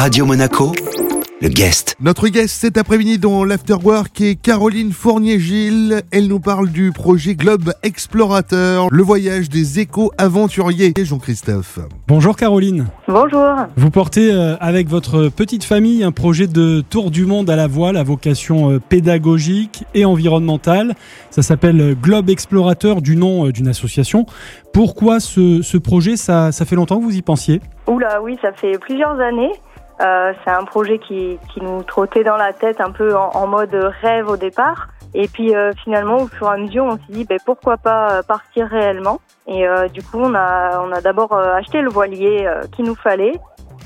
Radio Monaco, le guest. Notre guest cet après-midi dans l'Afterwork est Caroline Fournier-Gilles. Elle nous parle du projet Globe Explorateur, le voyage des éco-aventuriers. Jean-Christophe. Bonjour Caroline. Bonjour. Vous portez euh, avec votre petite famille un projet de tour du monde à la voile à vocation euh, pédagogique et environnementale. Ça s'appelle euh, Globe Explorateur du nom d'une association. Pourquoi ce, ce projet? Ça, ça fait longtemps que vous y pensiez? Oula, oui, ça fait plusieurs années. Euh, c'est un projet qui, qui, nous trottait dans la tête un peu en, en mode rêve au départ. Et puis euh, finalement, au fur et à mesure, on s'est dit ben, pourquoi pas euh, partir réellement. Et euh, du coup, on a, on a d'abord euh, acheté le voilier qu'il nous fallait.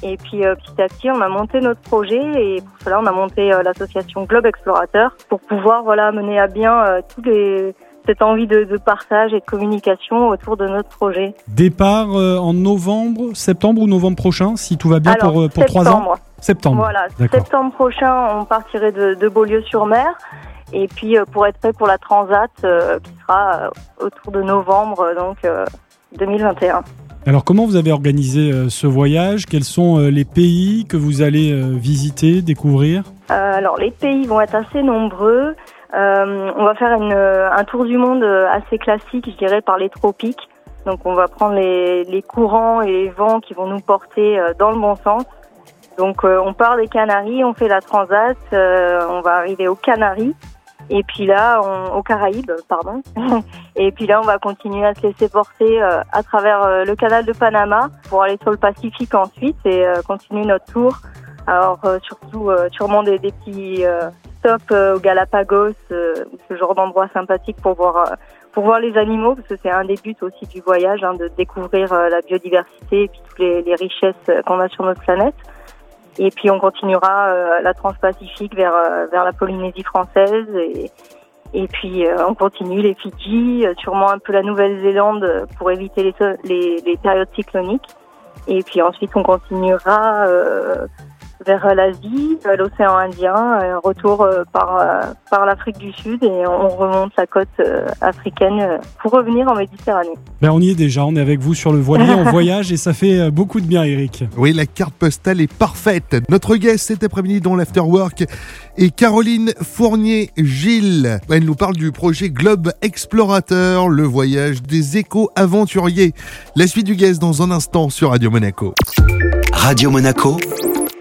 Et puis petit à petit, on a monté notre projet et pour cela, on a monté l'association Globe Explorateur pour pouvoir voilà mener à bien tous les cette envie de, de, partage et de communication autour de notre projet. Départ euh, en novembre, septembre ou novembre prochain, si tout va bien Alors, pour, pour trois ans Septembre. Voilà, septembre prochain, on partirait de, de Beaulieu-sur-Mer. Et puis euh, pour être prêt pour la Transat, euh, qui sera euh, autour de novembre, donc 2021. Alors comment vous avez organisé ce voyage? Quels sont les pays que vous allez visiter, découvrir? Alors les pays vont être assez nombreux. Euh, on va faire une, un tour du monde assez classique, je dirais, par les tropiques. Donc on va prendre les, les courants et les vents qui vont nous porter euh, dans le bon sens. Donc euh, on part des Canaries, on fait la transat, euh, on va arriver aux Canaries. Et puis là, on, aux Caraïbes, pardon. et puis là, on va continuer à se laisser porter euh, à travers le canal de Panama pour aller sur le Pacifique ensuite et continuer notre tour. Alors surtout, sûrement des, des petits stop euh, au Galapagos, euh, ce genre d'endroit sympathique pour voir euh, pour voir les animaux, parce que c'est un des buts aussi du voyage, hein, de découvrir la biodiversité et puis toutes les, richesses qu'on a sur notre planète. Et puis on continuera la Transpacifique vers vers la Polynésie française et et puis on continue les Fidji, sûrement un peu la Nouvelle-Zélande pour éviter les, les, périodes cycloniques. Et puis ensuite on continuera vers l'Asie, l'océan Indien, un retour euh, par, euh, par l'Afrique du Sud et on remonte la côte euh, africaine pour revenir en Méditerranée. Ben on y est déjà, on est avec vous sur le voilier en voyage et ça fait beaucoup de bien Eric. Oui, la carte postale est parfaite. Notre guest cet après-midi dans l'Afterwork est Caroline Fournier-Gilles. Elle nous parle du projet Globe Explorateur, le voyage des éco-aventuriers. La suite du guest dans un instant sur Radio Monaco. Radio Monaco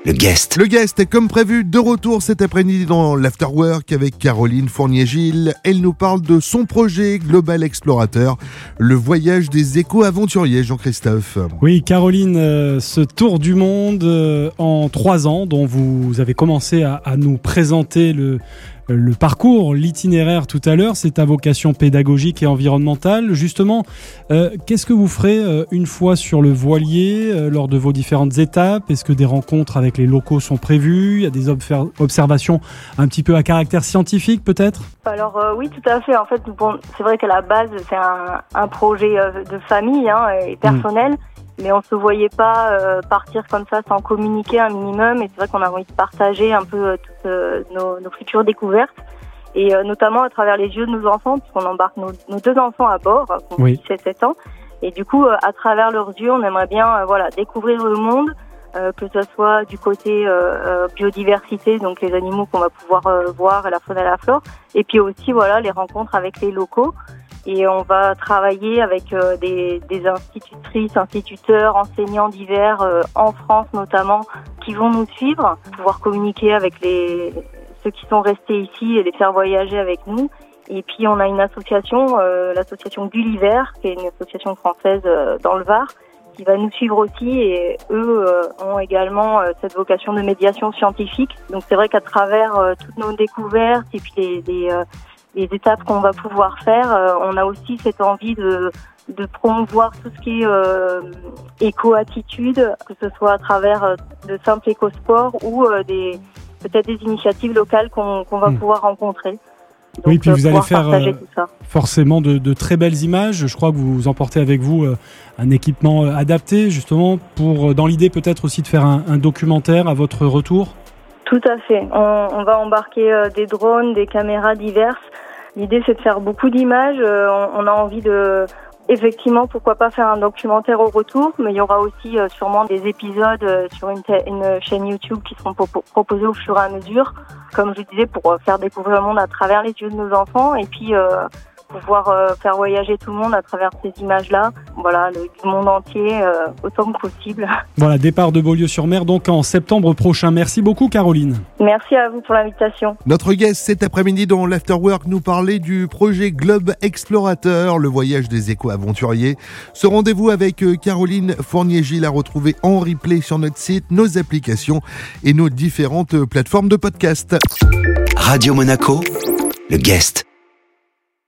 le guest. Le guest est comme prévu de retour cet après-midi dans l'Afterwork avec Caroline Fournier-Gilles. Elle nous parle de son projet Global Explorateur, le voyage des éco-aventuriers, Jean-Christophe. Oui, Caroline, euh, ce tour du monde euh, en trois ans dont vous avez commencé à, à nous présenter le, le parcours, l'itinéraire tout à l'heure, c'est à vocation pédagogique et environnementale. Justement, euh, qu'est-ce que vous ferez euh, une fois sur le voilier euh, lors de vos différentes étapes? Est-ce que des rencontres avec les locaux sont prévues? Il y a des observations un petit peu à caractère scientifique peut-être? Alors oui, tout à fait. En fait, bon, c'est vrai qu'à la base, c'est un, un, projet de famille hein, et personnel. Mmh mais on se voyait pas euh, partir comme ça sans communiquer un minimum. Et c'est vrai qu'on a envie de partager un peu euh, toutes euh, nos, nos, futures découvertes et notamment à travers les yeux de nos enfants, puisqu'on embarque nos, nos, deux enfants à bord, qui ont oui. 7 ans. Et du coup, à travers leurs yeux, on aimerait bien, voilà, découvrir le monde, que ce soit du côté biodiversité, donc les animaux qu'on va pouvoir voir, la faune et la flore, et puis aussi, voilà, les rencontres avec les locaux et on va travailler avec euh, des, des, institutrices, instituteurs, enseignants divers euh, en France notamment qui vont nous suivre, pouvoir communiquer avec les ceux qui sont restés ici et les faire voyager avec nous. Et puis on a une association, euh, l'association Gulliver, qui est une association française euh, dans le Var, qui va nous suivre aussi et eux euh, ont également cette vocation de médiation scientifique. Donc c'est vrai qu'à travers toutes nos découvertes et puis les, les les étapes qu'on va pouvoir faire, euh, on a aussi cette envie de, de promouvoir tout ce qui est euh, éco-attitude, que ce soit à travers euh, de simples éco-sports ou euh, des peut-être des initiatives locales qu'on va mmh. pouvoir rencontrer. Donc, oui, puis vous allez faire forcément de, de, très belles images. Je crois que vous emportez avec vous un équipement adapté, justement, pour, dans l'idée peut-être aussi de faire un, un, documentaire à votre retour? Tout à fait. On, on va embarquer des drones, des caméras diverses L'idée, c'est de faire beaucoup d'images. Euh, on, a envie de Effectivement, pourquoi pas faire un documentaire au retour, mais il y aura aussi euh, sûrement des épisodes euh, sur une, une, chaîne YouTube qui seront proposés au fur et à mesure, comme je disais, pour faire découvrir le monde à travers les yeux de nos enfants et puis pouvoir euh, faire voyager tout le monde à travers ces images-là, voilà, le, du monde entier, euh, autant que possible. Voilà, départ de Beaulieu-sur-Mer donc en septembre prochain. Merci beaucoup Caroline. Merci à vous pour l'invitation. Notre guest cet après-midi dans l'Afterwork nous parlait du projet Globe Explorateur, le voyage des éco-aventuriers. Ce rendez-vous avec euh, Caroline Fournier-Gilles a retrouvé en replay sur notre site, nos applications et nos différentes plateformes de podcast. Radio Monaco, le guest.